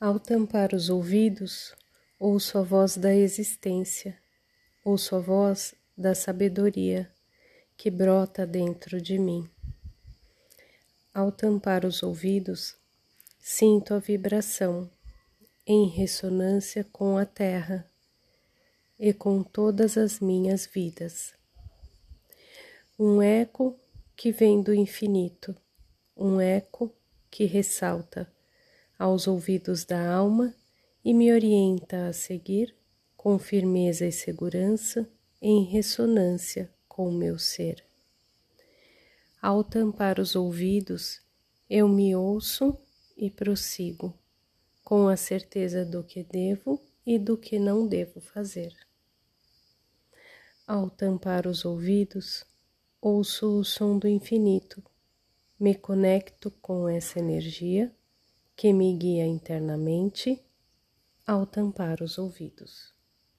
Ao tampar os ouvidos, ouço a voz da existência, ouço a voz da sabedoria que brota dentro de mim. Ao tampar os ouvidos, sinto a vibração em ressonância com a terra e com todas as minhas vidas. Um eco que vem do infinito, um eco que ressalta aos ouvidos da alma e me orienta a seguir com firmeza e segurança em ressonância com o meu ser. Ao tampar os ouvidos, eu me ouço e prossigo, com a certeza do que devo e do que não devo fazer. Ao tampar os ouvidos, ouço o som do infinito, me conecto com essa energia que me guia internamente ao tampar os ouvidos.